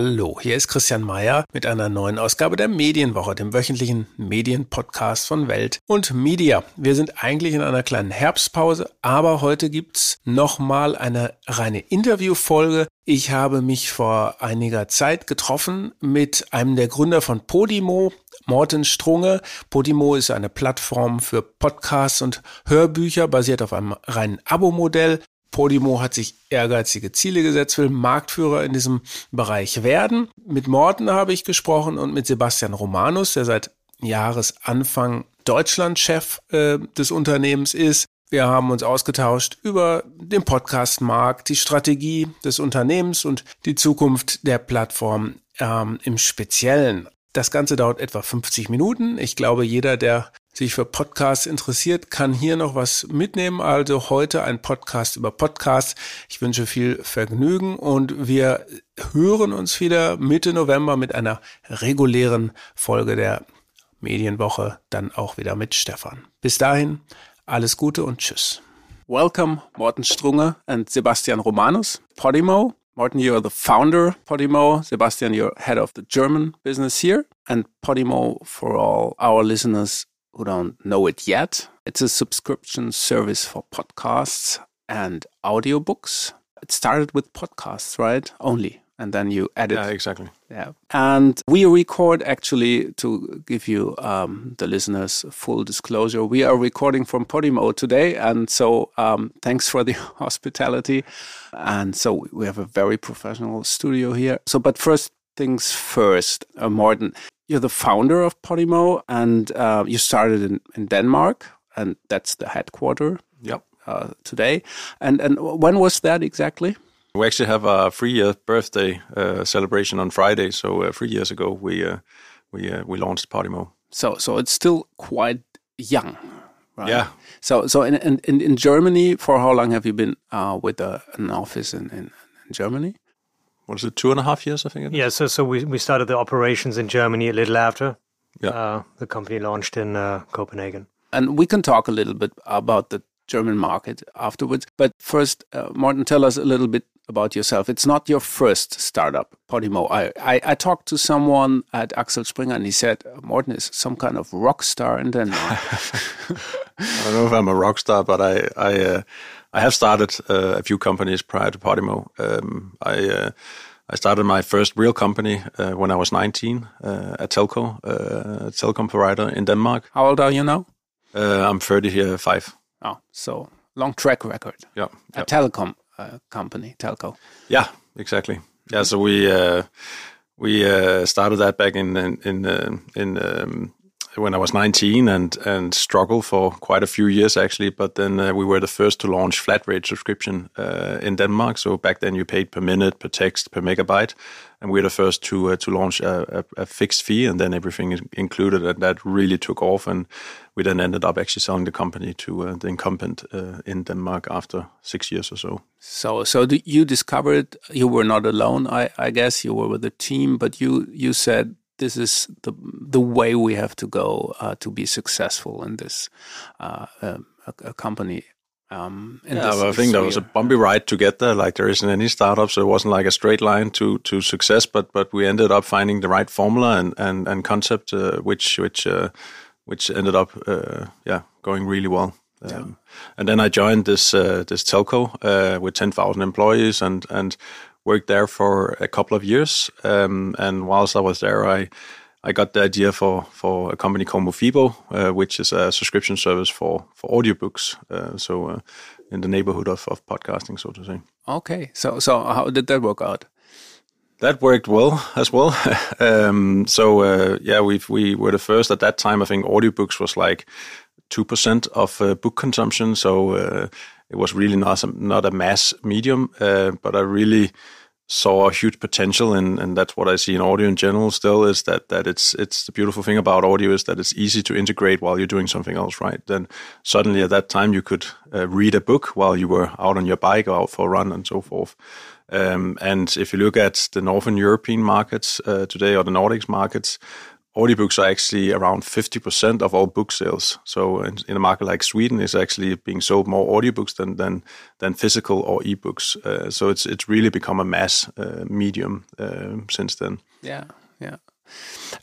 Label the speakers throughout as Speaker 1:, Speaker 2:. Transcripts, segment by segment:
Speaker 1: Hallo, hier ist Christian Mayer mit einer neuen Ausgabe der Medienwoche, dem wöchentlichen Medienpodcast von Welt und Media. Wir sind eigentlich in einer kleinen Herbstpause, aber heute gibt's nochmal eine reine Interviewfolge. Ich habe mich vor einiger Zeit getroffen mit einem der Gründer von Podimo, Morten Strunge. Podimo ist eine Plattform für Podcasts und Hörbücher basiert auf einem reinen Abo-Modell. Podimo hat sich ehrgeizige Ziele gesetzt, will Marktführer in diesem Bereich werden. Mit Morten habe ich gesprochen und mit Sebastian Romanus, der seit Jahresanfang Deutschlandchef äh, des Unternehmens ist. Wir haben uns ausgetauscht über den Podcastmarkt, die Strategie des Unternehmens und die Zukunft der Plattform ähm, im Speziellen. Das Ganze dauert etwa 50 Minuten. Ich glaube, jeder, der sich für Podcasts interessiert, kann hier noch was mitnehmen. Also heute ein Podcast über Podcasts. Ich wünsche viel Vergnügen und wir hören uns wieder Mitte November mit einer regulären Folge der Medienwoche, dann auch wieder mit Stefan. Bis dahin, alles Gute und Tschüss. Welcome, Morten Strunge and Sebastian Romanus, Podimo. Martin, you're the founder Podimo. Sebastian, you're head of the German business here. And Podimo, for all our listeners, who don't know it yet, it's a subscription service for podcasts and audiobooks. It started with podcasts, right? Only. And then you edit.
Speaker 2: Yeah, exactly.
Speaker 1: Yeah. And we record actually to give you, um, the listeners, full disclosure. We are recording from Podimo today. And so um, thanks for the hospitality. And so we have a very professional studio here. So, but first things first, uh, Morten, you're the founder of Podimo, and uh, you started in, in Denmark, and that's the headquarter.
Speaker 2: Yep.
Speaker 1: Uh, today, and and when was that exactly?
Speaker 2: We actually have a three-year birthday uh, celebration on Friday. So uh, three years ago, we uh, we uh, we launched Podimo.
Speaker 1: So so it's still quite young, right?
Speaker 2: Yeah.
Speaker 1: So so in in in Germany, for how long have you been with a, an office in, in in Germany?
Speaker 2: What is it, two and a half years, I think it is?
Speaker 3: Yeah, so so we, we started the operations in Germany a little after.
Speaker 2: Yeah.
Speaker 3: Uh, the company launched in uh, Copenhagen.
Speaker 1: And we can talk a little bit about the German market afterwards. But first, uh, Martin, tell us a little bit about yourself. It's not your first startup, Podimo. I, I, I, talked to someone at Axel Springer and he said, Martin is some kind of rock star in Denmark.
Speaker 2: I don't know if I'm a rock star, but I, I uh, I have started uh, a few companies prior to Podimo. Um, I uh, I started my first real company uh, when I was 19, uh, a telco, uh, a telecom provider in Denmark.
Speaker 1: How old are you now?
Speaker 2: Uh, I'm 30 here, five.
Speaker 1: Oh, so long track record.
Speaker 2: Yeah,
Speaker 1: a telecom company, telco.
Speaker 2: Yeah, exactly. Yeah, so we we started that back in in in, in um, when I was 19 and and struggled for quite a few years actually. But then uh, we were the first to launch flat rate subscription uh, in Denmark. So back then you paid per minute, per text, per megabyte, and we were the first to uh, to launch a, a, a, fixed fee and then everything included. And that really took off. And we then ended up actually selling the company to uh, the incumbent uh, in Denmark after six years or so.
Speaker 1: So so you discovered you were not alone. I, I guess you were with a team, but you you said this is the the way we have to go uh, to be successful in this uh, um, a, a, company. Um,
Speaker 2: yeah, well, I think there was a bumpy ride to get there. Like there isn't any startup, so it wasn't like a straight line to to success. But but we ended up finding the right formula and and and concept, uh, which which uh, which ended up uh, yeah going really well. Um, yeah. And then I joined this uh, this telco with ten thousand employees, and and worked there for a couple of years. Um, and whilst I was there, I I got the idea for for a company called Mofibo, uh, which is a subscription service for for audiobooks. Uh, so uh, in the neighborhood of, of podcasting, so to say.
Speaker 1: Okay, so so how did that work out?
Speaker 2: That worked well as well. um, so uh, yeah, we we were the first at that time. I think audiobooks was like two percent of uh, book consumption. So uh, it was really not a, not a mass medium, but I really saw a huge potential and and that's what I see in audio in general still is that that it's it's the beautiful thing about audio is that it's easy to integrate while you're doing something else right? Then suddenly at that time you could uh, read a book while you were out on your bike or out for a run and so forth. Um, and if you look at the northern European markets uh, today or the Nordics markets audiobooks are actually around 50% of all book sales. So in, in, a market like Sweden, it's actually being sold more audiobooks than than, than physical or ebooks. Uh, so it's it's really become a mass uh, medium uh, since then.
Speaker 1: Yeah, yeah.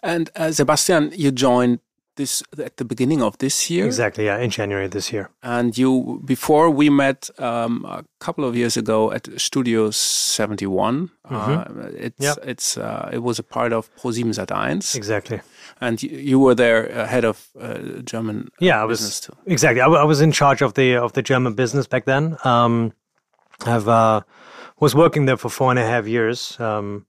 Speaker 1: And uh, Sebastian, you joined this at the beginning of this year.
Speaker 3: Exactly, yeah, in January this year.
Speaker 1: And you before we met um, a couple of years ago at Studio 71. Mm -hmm. uh, it's yep. it's uh, it was a part of ProSieben Sat1.
Speaker 3: Exactly.
Speaker 1: And you, you were there uh, head of uh, German uh,
Speaker 3: yeah, I
Speaker 1: was, too.
Speaker 3: Exactly, I, I, was in charge of the of the German business back then. Um, I've uh, was working there for four and a half years. Um,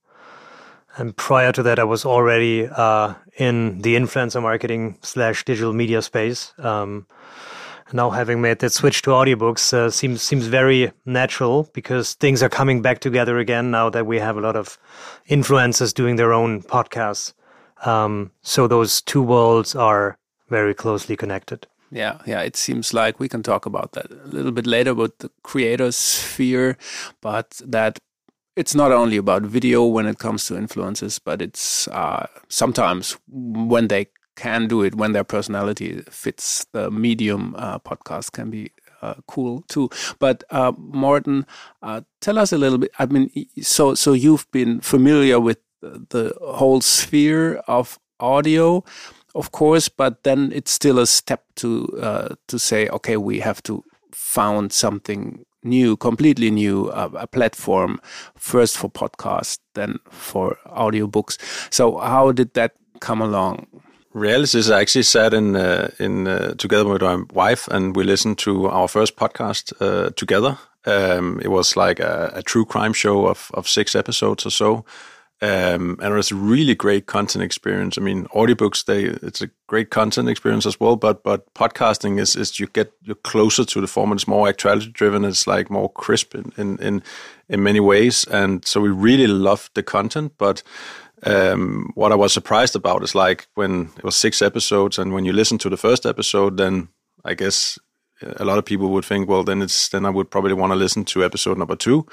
Speaker 3: and prior to that, I was already uh, in the influencer marketing slash digital media space. Um, now, having made that switch to audiobooks uh, seems seems very natural because things are coming back together again now that we have a lot of influencers doing their own podcasts. Um, so those two worlds are very closely connected.
Speaker 1: Yeah, yeah, it seems like we can talk about that a little bit later about the creator sphere, but that it's not only about video when it comes to influencers, but it's uh, sometimes when they can do it, when their personality fits the medium, uh, podcast can be uh, cool too. But uh, uh, tell us a little bit. I mean, so so you've been familiar with the whole sphere of audio, of course, but then it's still a step to uh, to say, okay, we have to found something new, completely new, uh, a platform first for podcast, then for audiobooks. So how did that come along?
Speaker 2: Realis I actually sat in uh, in uh, together with my wife, and we listened to our first podcast uh, together. Um, it was like a, a, true crime show of of six episodes or so, um, and it was a really great content experience. I mean, audiobooks they it's a great content experience as well, but but podcasting is is you get you're closer to the format. It's more actuality driven. It's like more crisp in in in, in many ways, and so we really loved the content. But um, what I was surprised about is like when it was six episodes, and when you listen to the first episode, then I guess a lot of people would think, well, then it's then I would probably want to listen to episode number two.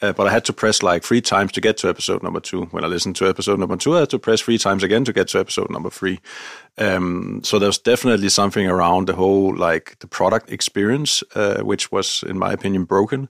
Speaker 2: Uh, but I had to press like three times to get to episode number two. When I listened to episode number two, I had to press three times again to get to episode number three. Um, so there's definitely something around the whole like the product experience, uh, which was, in my opinion, broken.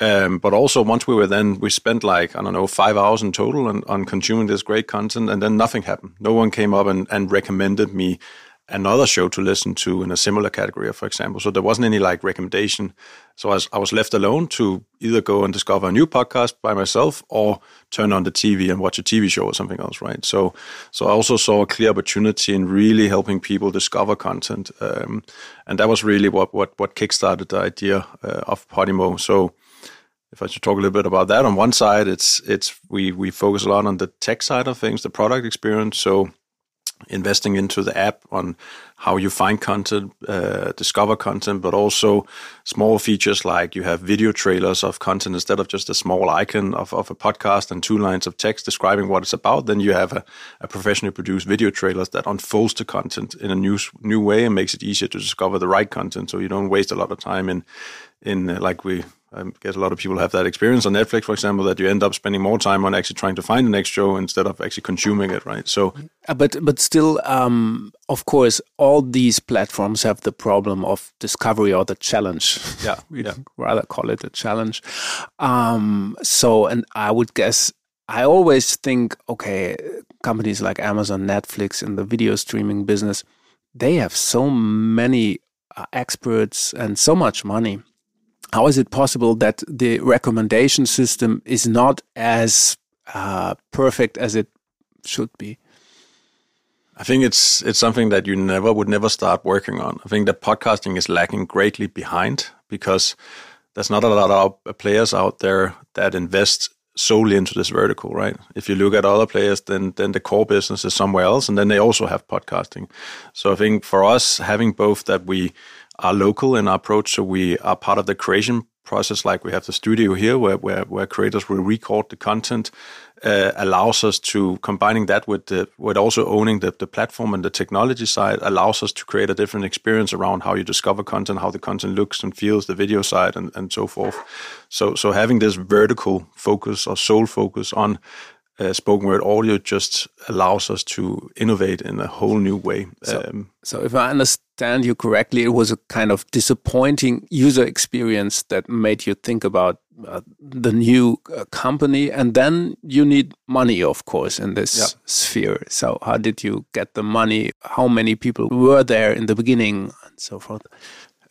Speaker 2: Um, but also once we were then, we spent like I don't know five hours in total on, on consuming this great content, and then nothing happened. No one came up and, and recommended me another show to listen to in a similar category, for example. So there wasn't any like recommendation. So I was, I was left alone to either go and discover a new podcast by myself or turn on the TV and watch a TV show or something else, right? So, so I also saw a clear opportunity in really helping people discover content, um, and that was really what what what kickstarted the idea uh, of Podimo. So. If I should talk a little bit about that, on one side, it's it's we we focus a lot on the tech side of things, the product experience. So investing into the app on how you find content, uh, discover content, but also small features like you have video trailers of content instead of just a small icon of, of a podcast and two lines of text describing what it's about. Then you have a, a professionally produced video trailers that unfolds the content in a new new way and makes it easier to discover the right content, so you don't waste a lot of time in in uh, like we I guess a lot of people have that experience on Netflix, for example, that you end up spending more time on actually trying to find the next show instead of actually consuming it, right? So,
Speaker 1: uh, but but still, um, of course, all these platforms have the problem of discovery or the challenge.
Speaker 2: Yeah,
Speaker 1: we
Speaker 2: yeah.
Speaker 1: rather call it a challenge. Um, so, and I would guess I always think, okay, companies like Amazon, Netflix, in the video streaming business, they have so many uh, experts and so much money how is it possible that the recommendation system is not as uh, perfect as it should be?
Speaker 2: I think it's it's something that you never would never start working on. I think that podcasting is lagging greatly behind because there's not a lot of players out there that invest solely into this vertical, right? If you look at other players, then then the core business is somewhere else, and then they also have podcasting. So I think for us, having both that we are local in our approach. So we are part of the creation process, like we have the studio here, where where, where creators will record the content, uh, allows us to combining that with the with also owning the, the platform and the technology side allows us to create a different experience around how you discover content, how the content looks and feels, the video side, and and so forth. So so having this vertical focus or sole focus on uh, spoken word audio just allows us to innovate in a whole new way.
Speaker 1: So, um, so, if I understand you correctly, it was a kind of disappointing user experience that made you think about uh, the new uh, company, and then you need money, of course, in this yeah. sphere. So, how did you get the money? How many people were there in the beginning, and so forth?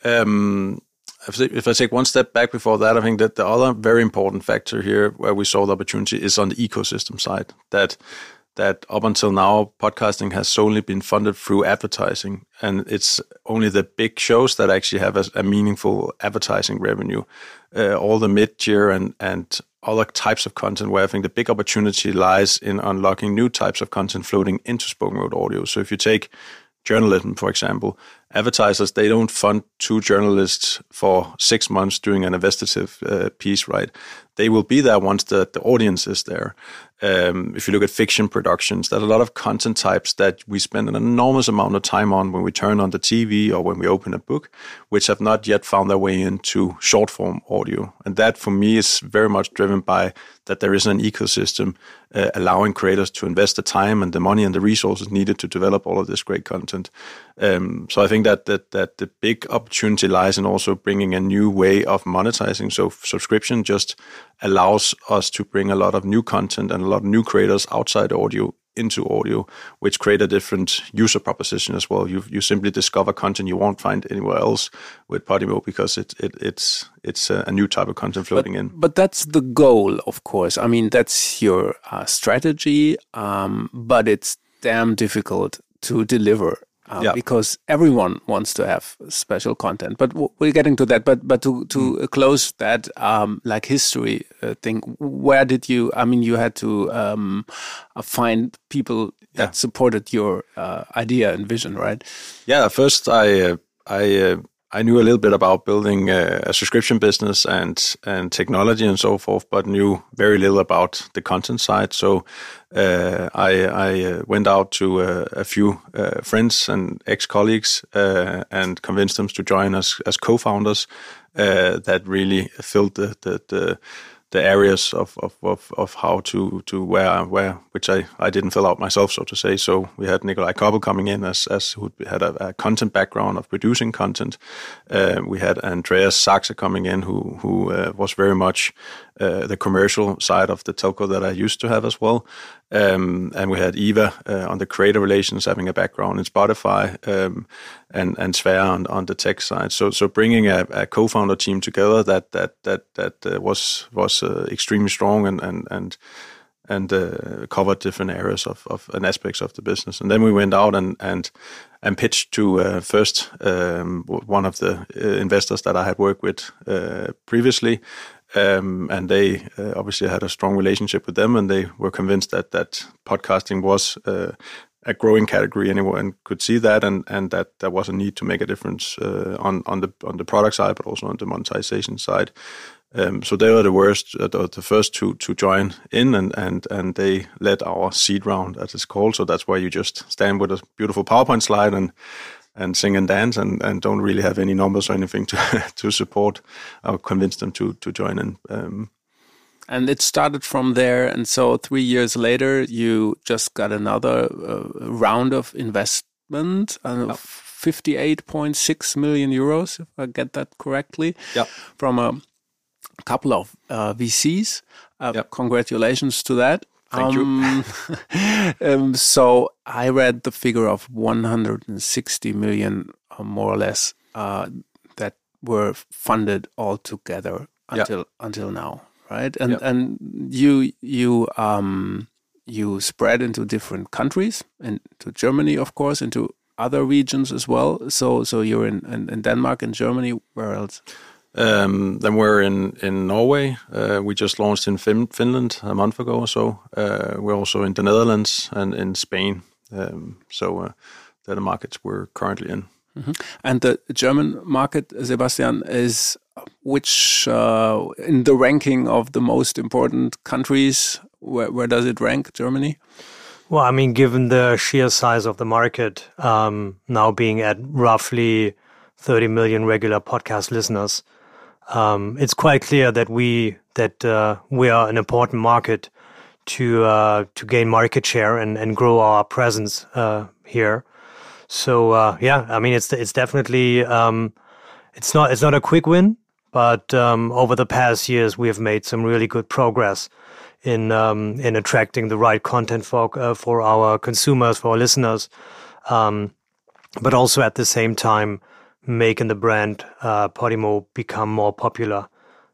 Speaker 1: Um,
Speaker 2: if I take one step back before that, I think that the other very important factor here where we saw the opportunity is on the ecosystem side. That that up until now, podcasting has solely been funded through advertising, and it's only the big shows that actually have a, a meaningful advertising revenue. Uh, all the mid-tier and and other types of content, where I think the big opportunity lies in unlocking new types of content floating into spoken word audio. So if you take journalism, for example, advertisers they don't fund two journalists for six months doing an investigative uh, piece, right? They will be there once the, the audience is there. Um, if you look at fiction productions, there's a lot of content types that we spend an enormous amount of time on when we turn on the TV or when we open a book, which have not yet found their way into short form audio. And that for me is very much driven by that there is an ecosystem uh, allowing creators to invest the time and the money and the resources needed to develop all of this great content. Um, so I think that, that that the big opportunity lies in also bringing a new way of monetizing. So subscription just allows us to bring a lot of new content and a lot of new creators outside audio into audio, which create a different user proposition as well. You you simply discover content you won't find anywhere else with Podimo because it, it it's it's a, new type of content floating
Speaker 1: but,
Speaker 2: in.
Speaker 1: But that's the goal, of course. I mean, that's your uh, strategy, um, but it's damn difficult to deliver uh, yeah. because everyone wants to have special content. But we're getting to that. But but to to mm. close that um, like history uh, thing, where did you? I mean, you had to um, uh, find people that yeah. supported your uh, idea and vision, right?
Speaker 2: Yeah. First, I uh, I uh, I knew a little bit about building a, a, subscription business and and technology and so forth, but knew very little about the content side. So uh, I, I uh, went out to uh, a few uh, friends and ex colleagues uh, and convinced them to join us as co-founders. Uh, that really filled the the, the the areas of, of, of, of how to to where where which I, I didn't fill out myself so to say. So we had Nikolaj Koppel coming in as as who had a, a content background of producing content. Uh, we had Andreas Saxe coming in who who uh, was very much uh, the commercial side of the telco that I used to have as well. Um, and we had Eva uh, on the creator relations, having a background in Spotify, um, and and Sverre on, on the tech side. So so bringing a, a co-founder team together that that that that uh, was was uh, extremely strong and and and and uh, covered different areas of, of and aspects of the business. And then we went out and and and pitched to uh, first um, one of the uh, investors that I had worked with uh, previously, um, and they uh, obviously had a strong relationship with them, and they were convinced that that podcasting was uh, a growing category and could see that, and and that there was a need to make a difference uh, on on the on the product side, but also on the monetization side. Um, so they were the worst, uh, the, the, first to to join in, and and and they led our seed round, as it's called. So that's why you just stand with a beautiful PowerPoint slide and and sing and dance and, and don't really have any numbers or anything to to support or convince them to to join in. Um,
Speaker 1: and it started from there, and so three years later, you just got another uh, round of investment, uh, yep. fifty-eight point six million euros, if I get that correctly,
Speaker 2: yep.
Speaker 1: from a couple of uh, VCs. Uh, yep. Congratulations to that.
Speaker 2: Thank um,
Speaker 1: you. um, so I read the figure of 160 million, uh, more or less, uh, that were funded altogether until yep. until now, right? And yep. and you you um you spread into different countries, into Germany, of course, into other regions as well. So so you're in in, in Denmark and Germany. Where else?
Speaker 2: Um, then we're in in Norway. Uh, we just launched in fin Finland a month ago or so. Uh, we're also in the Netherlands and in Spain. Um, so uh, they're the markets we're currently in.
Speaker 1: Mm -hmm. And the German market, Sebastian, is which uh, in the ranking of the most important countries? Where, where does it rank? Germany.
Speaker 3: Well, I mean, given the sheer size of the market um, now being at roughly 30 million regular podcast listeners, um, it's quite clear that we that uh, we are an important market to uh, to gain market share and, and grow our presence uh, here. So uh, yeah, I mean it's it's definitely um, it's not it's not a quick win, but um, over the past years we have made some really good progress in um, in attracting the right content for uh, for our consumers, for our listeners, um, but also at the same time making the brand uh, Podimo become more popular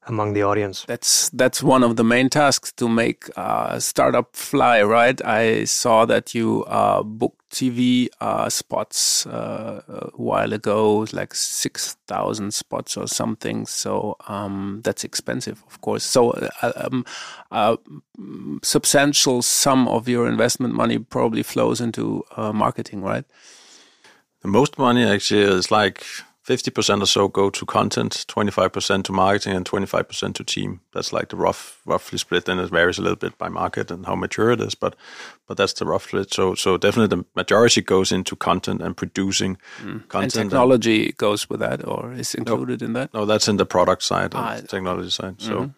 Speaker 3: among the audience.
Speaker 1: That's that's one of the main tasks to make uh, startup fly, right? I saw that you uh, booked TV uh, spots uh, a while ago, like six thousand spots or something. So um, that's expensive, of course. So uh, um, a substantial sum of your investment money probably flows into uh, marketing, right?
Speaker 2: The most money actually is like 50% or so go to content, 25% to marketing, and 25% to team. That's like the rough, roughly split. Then it varies a little bit by market and how mature it is, but but that's the rough split. So so definitely the majority goes into content and producing mm. content.
Speaker 1: And technology and, goes with that, or is included
Speaker 2: no,
Speaker 1: in that?
Speaker 2: No, that's in the product side, ah, technology side. So, mm
Speaker 1: -hmm.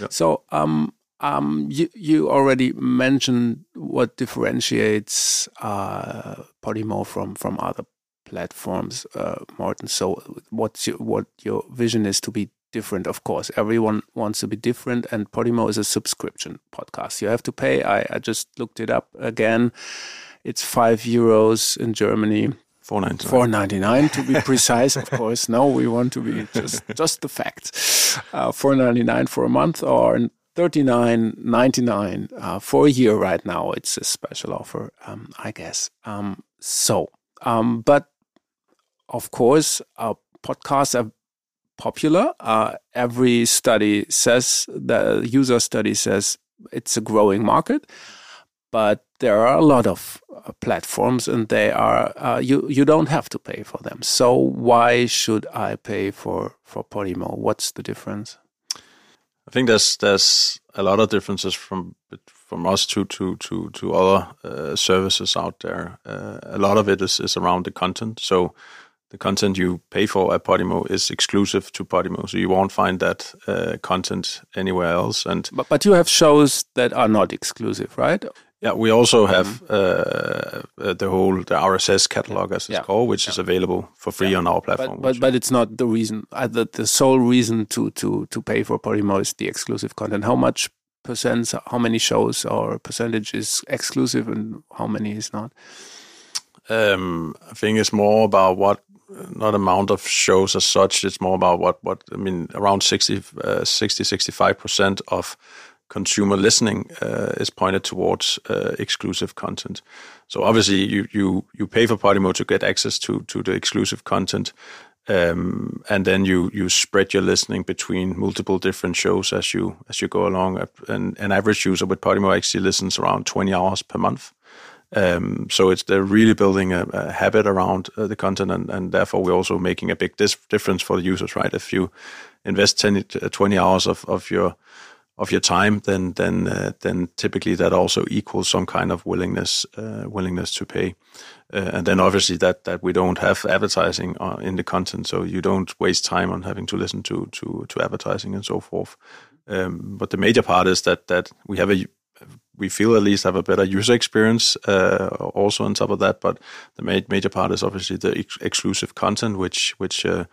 Speaker 1: yeah. so um, um, you you already mentioned what differentiates uh, Podimo from from other platforms, uh, Morten. So, what's your, what your vision is to be different? Of course, everyone wants to be different, and Podimo is a subscription podcast. You have to pay. I, I just looked it up again. It's five euros in Germany.
Speaker 2: Four ninety nine.
Speaker 1: Four ninety nine to be precise. of course, no, we want to be just just the fact. Uh, Four ninety nine for a month, or thirty nine ninety nine uh, for a year. Right now, it's a special offer, um, I guess. Um, so, um, but of course, uh, podcasts are popular. Uh, every study says the user study says it's a growing market, but there are a lot of uh, platforms, and they are uh, you you don't have to pay for them. So why should I pay for for Podimo? What's the difference?
Speaker 2: I think there's there's a lot of differences from from us to to to to other uh, services out there. Uh, a lot of it is is around the content. So the content you pay for at Podimo is exclusive to Podimo, so you won't find that uh, content anywhere else. And
Speaker 1: but, but you have shows that are not exclusive, right?
Speaker 2: Yeah, we also have mm-hmm. uh, the whole the RSS catalog, as it's yeah. called, which yeah. is available for free yeah. on our platform.
Speaker 1: But but, but, it's not the reason. Uh, the, the sole reason to to to pay for Podimo is the exclusive content. How much percent? How many shows or percentage is exclusive, and how many is not?
Speaker 2: Um, I think it's more about what not amount of shows as such. It's more about what what I mean. Around 60, uh, 60 65 percent of consumer listening uh, is pointed towards uh, exclusive content. So obviously, you you you pay for Podimo to get access to to the exclusive content. Um, and then you you spread your listening between multiple different shows as you as you go along. And an average user with Podimo actually listens around 20 hours per month. Um, so it's they're really building a, a habit around uh, the content, and, and, therefore we're also making a big dis- difference for the users. Right? If you invest 10, uh, 20 hours of, of your of your time, then then uh, then typically that also equals some kind of willingness uh, willingness to pay. Uh, and then obviously that that we don't have advertising uh, in the content, so you don't waste time on having to listen to to to advertising and so forth. Um, but the major part is that that we have a we feel at least have a better user experience uh, also on top of that. But the ma- major part is obviously the ex- exclusive content, which which uh,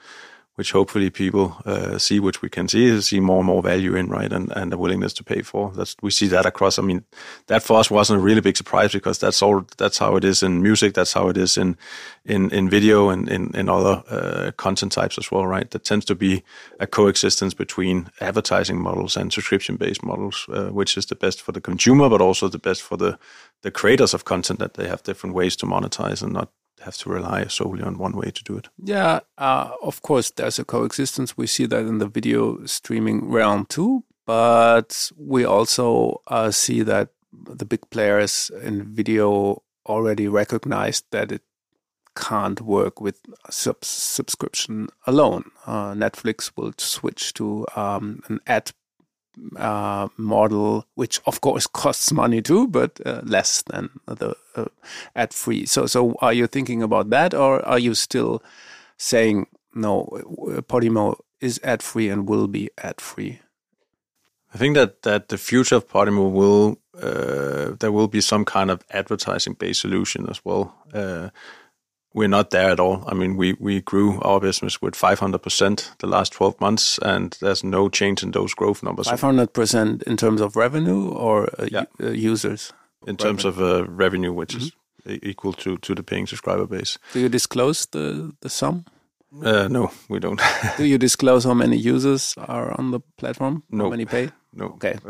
Speaker 2: which hopefully people uh, see, which we can see, see more and more value in, right, and and the willingness to pay for. That's we see that across. I mean, that for us wasn't a really big surprise because that's all. That's how it is in music. That's how it is in in in video and in in other uh, content types as well, right? That tends to be a coexistence between advertising models and subscription based models, uh, which is the best for the consumer, but also the best for the the creators of content that they have different ways to monetize and not have to rely solely on one way to do it.
Speaker 1: Yeah, uh, of course, there's a coexistence. We see that in the video streaming realm too, but we also uh, see that the big players in video already recognized that it can't work with sub- subscription alone. Uh, Netflix will switch to um, an ad uh, model, which of course costs money too, but uh, less than the uh, ad free. So, so are you thinking about that, or are you still saying no? Podimo is ad free and will be ad free.
Speaker 2: I think that that the future of Podimo will uh, there will be some kind of advertising based solution as well. We're not there at all. I mean, we we grew our business with 500% the last 12 months, and there's no change in those growth numbers.
Speaker 1: 500% in terms of revenue or uh, yeah. uh, users?
Speaker 2: In terms of uh, revenue, which mm -hmm. is mm-hmm. equal to to the paying subscriber base.
Speaker 1: Do you disclose the the sum?
Speaker 2: Uh, no, we don't.
Speaker 1: Do you disclose how many users are on the platform?
Speaker 2: No.
Speaker 1: How many pay?
Speaker 2: No.
Speaker 1: Okay.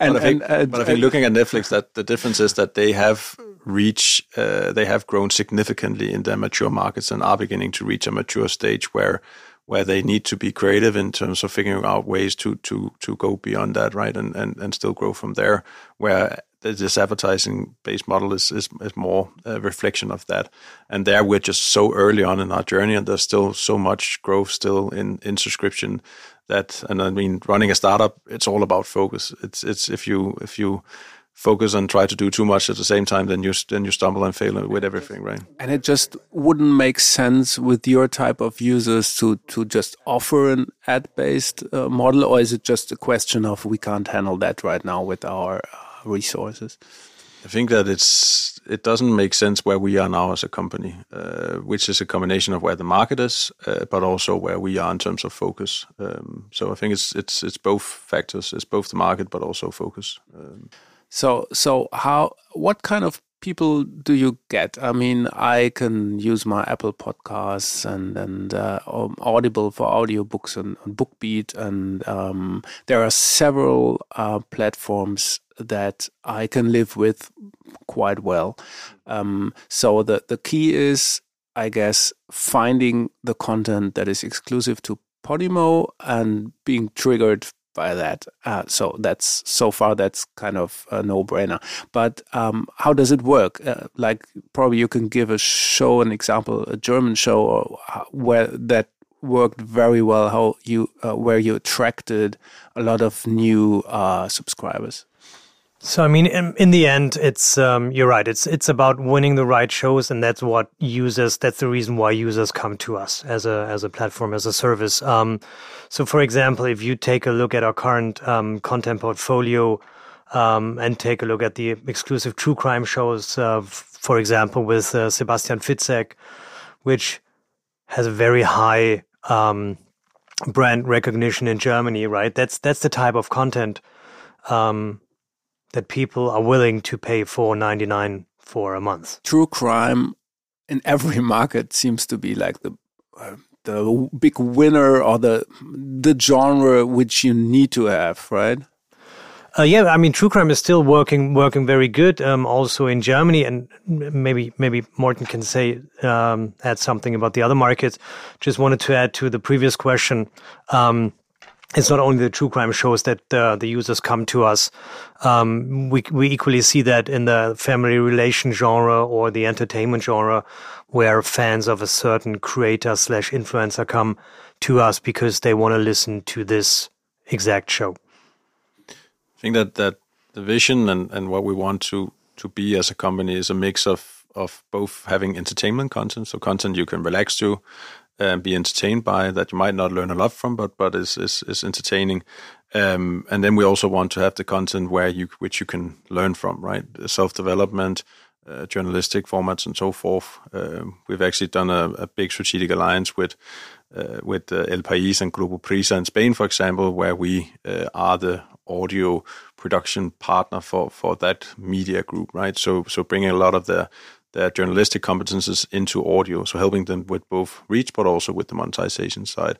Speaker 2: and, but I think, and, uh, but I think looking at Netflix, that the difference is that they have reach, uh, they have grown significantly in their mature markets and are beginning to reach a mature stage where where they need to be creative in terms of figuring out ways to to to go beyond that, right, and and and still grow from there. Where this advertising based model is, is is more a reflection of that, and there we're just so early on in our journey, and there's still so much growth still in in subscription that, and I mean, running a startup, it's all about focus. It's it's if you if you focus and try to do too much at the same time, then you then you stumble and fail with everything, right?
Speaker 1: And it just wouldn't make sense with your type of users to to just offer an ad based uh, model, or is it just a question of we can't handle that right now with our uh, resources?
Speaker 2: I think that it's it doesn't make sense where we are now as a company, uh, which is a combination of where the market is, uh, but also where we are in terms of focus. Um, so I think it's it's it's both factors. It's both the market, but also focus. Um,
Speaker 1: so, so how? What kind of people do you get? I mean, I can use my Apple Podcasts and and uh, um, Audible for audiobooks and, and BookBeat, and um, there are several uh, platforms that I can live with quite well. Um, so the the key is, I guess, finding the content that is exclusive to Podimo and being triggered by that. Uh, so that's so far that's kind of a no-brainer. But um, how does it work? Uh, like probably you can give a show, an example, a German show, or where that worked very well. How you uh, where you attracted a lot of new uh, subscribers.
Speaker 3: So I mean, in, in the end, it's um, you're right. It's it's about winning the right shows, and that's what users. That's the reason why users come to us as a as a platform as a service. Um, so, for example, if you take a look at our current um, content portfolio um, and take a look at the exclusive true crime shows, uh, for example, with uh, Sebastian Fitzek, which has a very high um, brand recognition in Germany, right? That's that's the type of content um, that people are willing to pay 4.99 for a month.
Speaker 1: True crime in every market seems to be like the uh, the big winner or the the genre which you need to have, right?
Speaker 3: Uh, yeah, I mean, true crime is still working working very good. Um, also in Germany, and maybe maybe Morten can say um, add something about the other markets. Just wanted to add to the previous question. Um, it's not only the true crime shows that uh, the users come to us. Um, we we equally see that in the family relation genre or the entertainment genre, where fans of a certain creator slash influencer come to us because they want to listen to this exact show.
Speaker 2: I think that that the vision and, and what we want to to be as a company is a mix of of both having entertainment content, so content you can relax to, and be entertained by that you might not learn a lot from, but but is is, is entertaining. Um, and then we also want to have the content where you which you can learn from, right? Self development, uh, journalistic formats, and so forth. Uh, we've actually done a, a, big strategic alliance with uh, with uh, El País and Grupo Prisa in Spain, for example, where we uh, are the audio production partner for for that media group, right? So so bringing a lot of the their journalistic competences into audio, so helping them with both reach but also with the monetization side.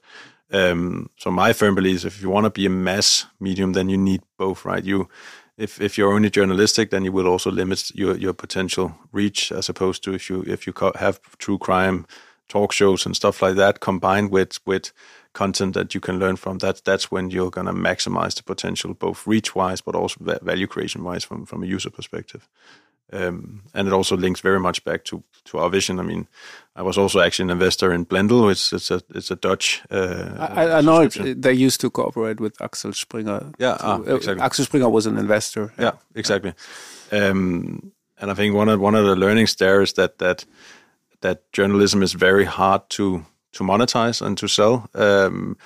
Speaker 2: Um, so my firm belief is if you want to be a mass medium, then you need both, right? You if if you're only journalistic, then you will also limit your your potential reach, as opposed to if you if you have true crime talk shows and stuff like that combined with with content that you can learn from. That that's when you're gonna maximize the potential, both reach wise, but also value creation wise from from a user perspective. Um, and it also links very much back to, to our vision. I mean, I was also actually an investor in Blendle. It's it's a it's a Dutch. Uh,
Speaker 1: I, I know it, they used to cooperate with Axel Springer.
Speaker 2: Yeah, ah, uh, exactly.
Speaker 1: Axel Springer was an investor.
Speaker 2: Yeah, exactly. Um, and I think one of one of the learnings there is that that that journalism is very hard to to monetize and to sell. Um,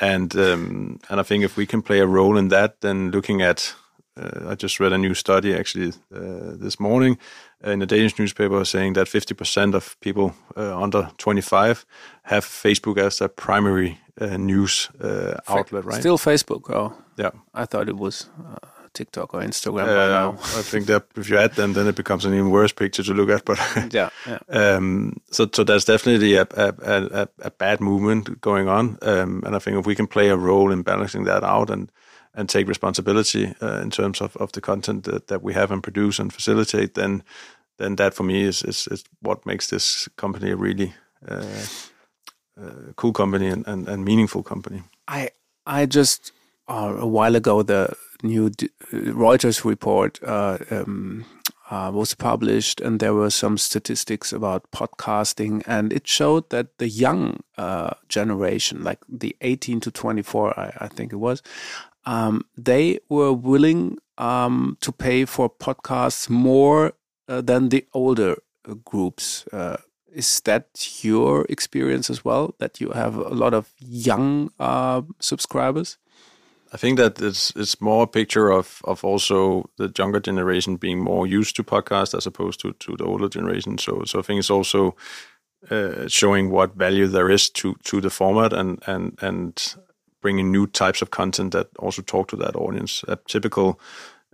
Speaker 2: and um, and I think if we can play a role in that, then looking at I just read a new study actually uh, this morning in a Danish newspaper saying that 50% of people uh, under 25 have Facebook as their primary uh, news uh, outlet, right?
Speaker 1: Still Facebook. Oh,
Speaker 2: yeah.
Speaker 1: I thought it was uh, TikTok or Instagram. Uh,
Speaker 2: I think that if you add them, then it becomes an even worse picture to look at. But
Speaker 1: yeah, yeah.
Speaker 2: Um, so so there's definitely a a, a, a bad movement going on, um, and I think if we can play a role in balancing that out and and take responsibility uh, in terms of, of the content that, that we have and produce and facilitate, then then that for me is is, is what makes this company a really uh, uh, cool company and, and, and, meaningful company.
Speaker 1: I I just uh, a while ago the new D Reuters report uh, um, uh, was published, and there were some statistics about podcasting, and it showed that the young generation, like the 18 to 24, I, I think it was, um, they were willing um, to pay for podcasts more uh, than the older uh, groups. Uh, is that your experience as well? That you have a lot of young uh, subscribers?
Speaker 2: I think that it's it's more a picture of of also the younger generation being more used to podcasts as opposed to to the older generation. So so I think it's also uh, showing what value there is to to the format and and and bringing new types of content that also talk to that audience. A typical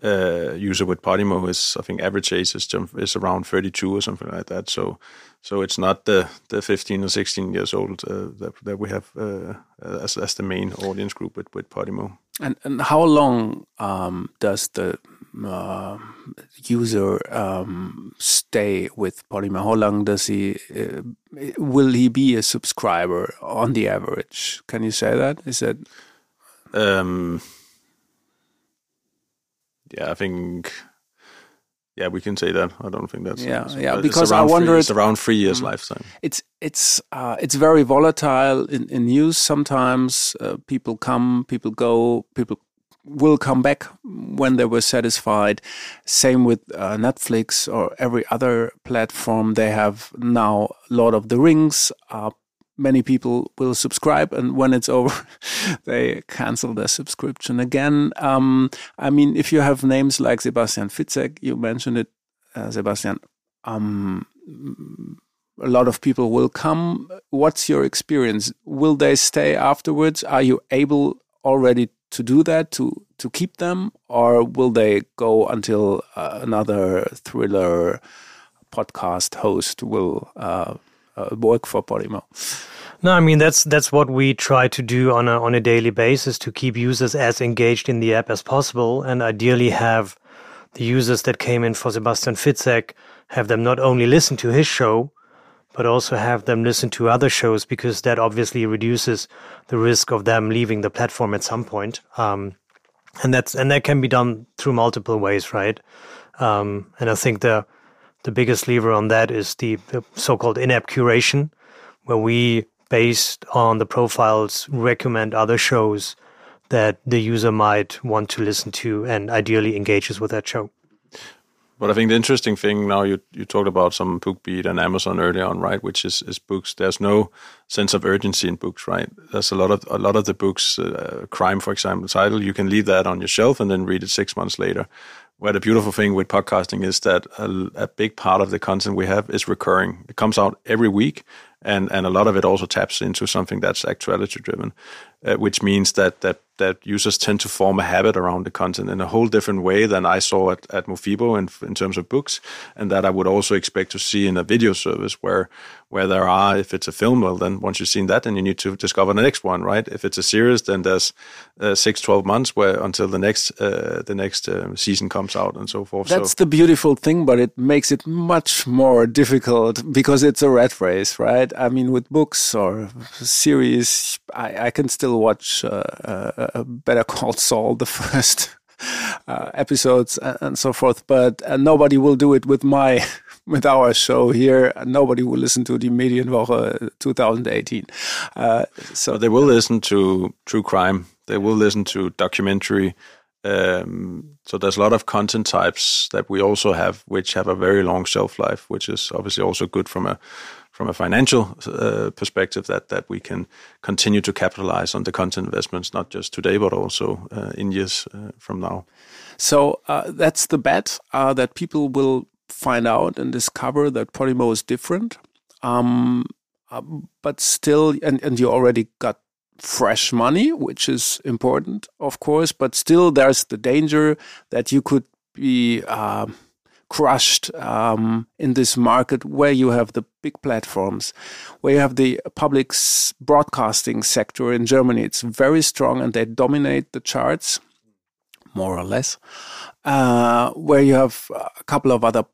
Speaker 2: uh, user with Podimo is, I think, average age is, is around 32 or something like that. So, so it's not the, the 15 or 16 years old uh, that, that we have uh, as, as the main audience group with, with Podimo.
Speaker 1: And, and how long um, does the uh, user um, stay with Podimo? How long does he uh, will he be a subscriber on the average? Can you say that? Is that? Um,
Speaker 2: yeah, I think. Yeah, we can say that. I don't think that's
Speaker 1: yeah, yeah. Because I wonder,
Speaker 2: it's around three years mm, lifetime.
Speaker 1: It's it's uh, it's very volatile in, in news. Sometimes uh, people come, people go, people will come back when they were satisfied. Same with uh, Netflix or every other platform. They have now Lord of the Rings. Uh, many people will subscribe, and when it's over, they cancel their subscription again. Um, I mean, if you have names like Sebastian Fitzek, you mentioned it, uh, Sebastian. Um, a lot of people will come. What's your experience? Will they stay afterwards? Are you able already to do that to to keep them, or will they go until uh, another thriller podcast host will uh, uh, work for Podimo?
Speaker 3: No, I mean that's that's what we try to do on a on a daily basis to keep users as engaged in the app as possible, and ideally have the users that came in for Sebastian Fitzek have them not only listen to his show, but also have them listen to other shows because that obviously reduces the risk of them leaving the platform at some point. Um, and that's and that can be done through multiple ways, right? Um, and I think the the biggest lever on that is the, the so-called in-app curation, where we, based on the profiles, recommend other shows that the user might want to listen to and ideally engages with that show.
Speaker 2: But I think the interesting thing now you you talked about some BookBeat and Amazon earlier on, right? Which is is books. There's no sense of urgency in books, right? There's a lot of a lot of the books, uh, crime, for example, title. You can leave that on your shelf and then read it six months later. Where the beautiful thing with podcasting is that a, a big part of the content we have is recurring. It comes out every week, and and a lot of it also taps into something that's actuality driven, uh, which means that that that users tend to form a habit around the content in a whole different way than I saw at, at Mofibo in, in terms of books, and that I would also expect to see in a video service where where there are, if it's a film, well, then once you've seen that, then you need to discover the next one, right? If it's a series, then there's uh, six, 12 months where until the next uh, the next uh, season comes out and so forth.
Speaker 1: That's
Speaker 2: so.
Speaker 1: the beautiful thing, but it makes it much more difficult because it's a rat race, right? I mean, with books or series, I, I can still watch uh, uh, Better Call Saul the first. Uh, episodes and so forth, but nobody will do it with my with our show here. Nobody will listen to the Medienwoche 2018. Uh,
Speaker 2: so they will listen to true crime. They will listen to documentary. Um, so there's a lot of content types that we also have, which have a very long shelf life, which is obviously also good from a from a financial uh, perspective that that we can continue to capitalize on the content investments, not just today but also uh, in years uh, from now.
Speaker 1: So uh, that's the bet uh, that people will find out and discover that Podimo is different. Um, but still, and, and you already got fresh money, which is important, of course, but still there's the danger that you could be uh, crushed um, in this market where you have the big platforms, where you have the public broadcasting sector in Germany. It's very strong and they dominate the charts, more or less, uh, where you have a couple of other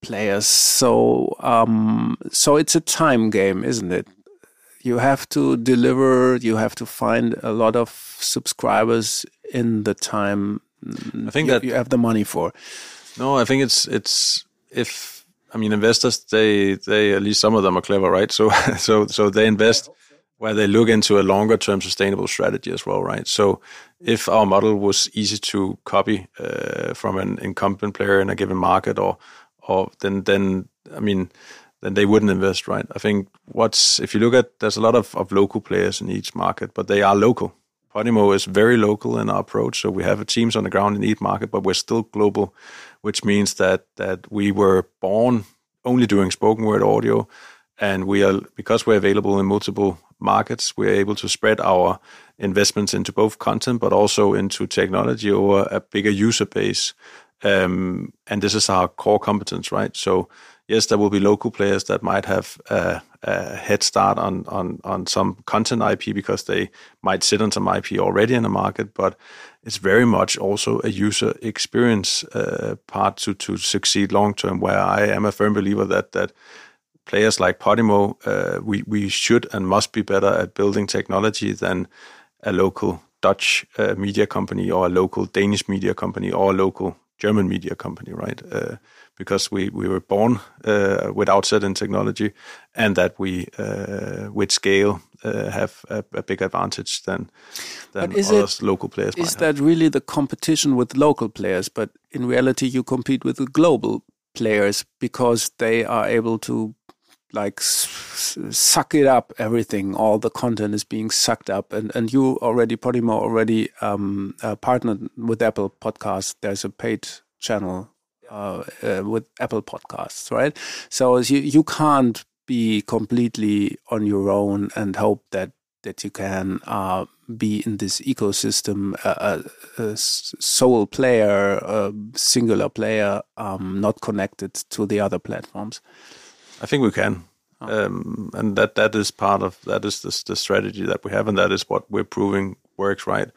Speaker 1: players. So, um, so it's a time game, isn't it? you have to deliver you have to find a lot of subscribers in the time
Speaker 2: i think
Speaker 1: you,
Speaker 2: that
Speaker 1: you have the money for
Speaker 2: no i think it's it's if i mean investors they they at least some of them are clever right so so so they invest where they look into a longer term sustainable strategy as well right so if our model was easy to copy uh, from an incumbent player in a given market or or then then i mean then they wouldn't invest, right? I think what's if you look at there's a lot of, of local players in each market, but they are local. Podimo is very local in our approach, so we have teams on the ground in each market, but we're still global, which means that that we were born only doing spoken word audio, and we are because we're available in multiple markets, we're able to spread our investments into both content but also into technology over a bigger user base. Um, and this is our core competence, right? So yes, there will be local players that might have a, a, head start on, on, on some content IP because they might sit on some IP already in the market, but it's very much also a user experience uh, part to, to succeed long term, where I am a firm believer that, that players like Podimo, uh, we, we should and must be better at building technology than a local Dutch uh, media company or a local Danish media company or a local German media company, right? Because we, we were born uh, without certain technology, and that we, uh, with scale, uh, have a, a, big advantage than than it, local players.
Speaker 1: Is that really the competition with local players? But in reality, you compete with the global players because they are able to like suck it up everything all the content is being sucked up and and you already podimo already um, uh, partnered with apple podcast there's a paid channel uh, uh, with Apple Podcasts, right? So you you can't be completely on your own and hope that that you can uh, be in this ecosystem, a, a sole player, a singular player, um, not connected to the other platforms.
Speaker 2: I think we can. Oh. Um, and that that is part of that is the, the strategy that we have, and that is what we're proving works, right?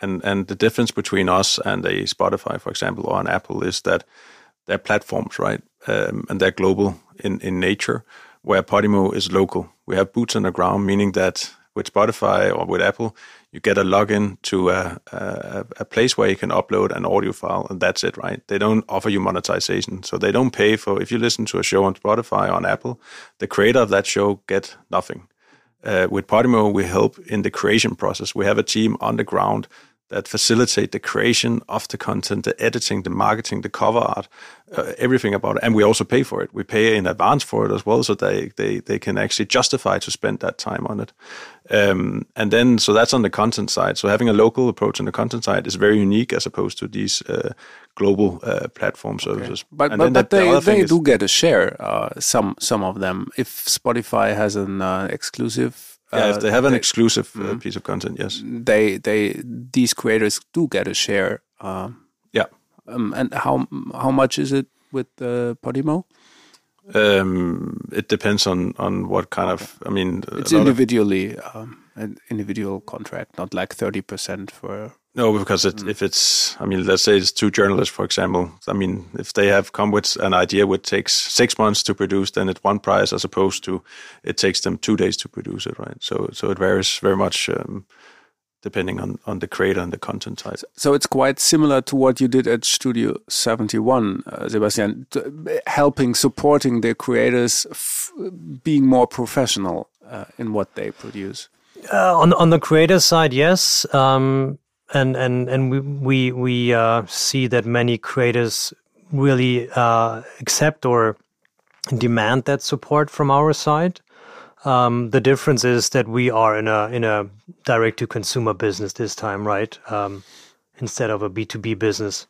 Speaker 2: And and the difference between us and a Spotify, for example, or an Apple is that they're platforms, right? Um, and they're global in, in nature, where Podimo is local. We have boots on the ground, meaning that with Spotify or with Apple, you get a login to a, a, a, place where you can upload an audio file, and that's it, right? They don't offer you monetization, so they don't pay for if you listen to a show on Spotify or on Apple, the creator of that show get nothing. Uh, with Podimo, we help in the creation process. We have a team on the ground that facilitate the creation of the content, the editing, the marketing, the cover art, uh, everything about it. And we also pay for it. We pay in advance for it as well, so they they they can actually justify to spend that time on it. Um, and then so that's on the content side. So having a local approach on the content side is very unique as opposed to these uh, global uh, platform services.
Speaker 1: Okay. But but, but the, they, the they do get a share. Uh, some some of them. If Spotify has an uh, exclusive
Speaker 2: yeah, if they have an they, exclusive mm, piece of content, yes,
Speaker 1: they they these creators do get a share. Uh,
Speaker 2: yeah,
Speaker 1: um, and how how much is it with uh, Podimo?
Speaker 2: Um, it depends on on what kind of. I mean,
Speaker 1: it's individually of, um, an individual contract, not like thirty percent for
Speaker 2: no, because it, mm. if it's, I mean, let's say it's two journalists, for example. I mean, if they have come with an idea which takes six months to produce, then it's one price as opposed to it takes them two days to produce it, right? So, so it varies very much um, depending on, on the creator and the content type.
Speaker 1: So it's quite similar to what you did at Studio 71, uh, Sebastian, helping, supporting the creators, being more professional uh, in what they produce.
Speaker 3: Uh, on on the creator side, yes. Um, and and and we we we uh, see that many creators really uh, accept or demand that support from our side. Um, the difference is that we are in a in a direct to consumer business this time, right? Um, instead of a B two B business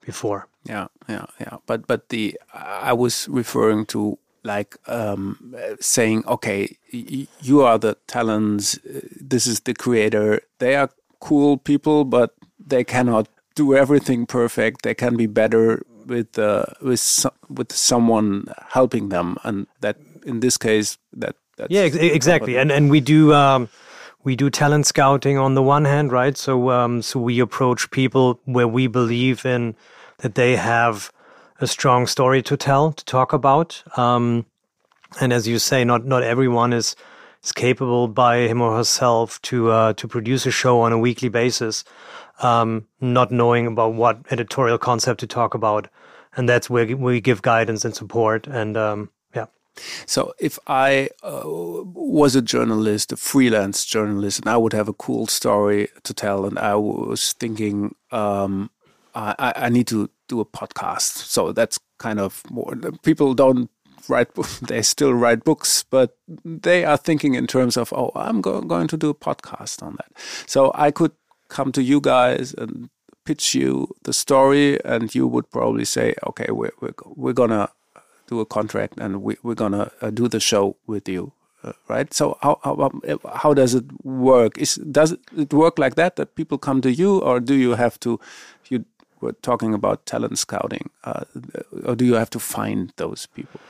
Speaker 3: before.
Speaker 1: Yeah, yeah, yeah. But but the I was referring to like um, saying, okay, you are the talents. This is the creator. They are cool people, but they cannot do everything perfect. They can be better with uh, with with someone helping them, and that in this case that
Speaker 3: yeah ex exactly. And and we do. Um, we do talent scouting on the one hand, right? So, um, so we approach people where we believe in that they have a strong story to tell, to talk about. Um, and as you say, not not everyone is is capable by him or herself to uh, to produce a show on a weekly basis, um, not knowing about what editorial concept to talk about, and that's where we give guidance and support. And um, yeah.
Speaker 1: So if I uh, was a journalist, a freelance journalist, and I would have a cool story to tell, and I was thinking, um, I, I need to do a podcast. So that's kind of more. People don't write they still write books but they are thinking in terms of oh i'm go going to do a podcast on that so i could come to you guys and pitch you the story and you would probably say okay we're, we're, we're gonna do a contract and we, we're gonna uh, do the show with you uh, right so how, how, how does it work is does it work like that that people come to you or do you have to were talking about talent scouting. Uh, or do you have to find those people?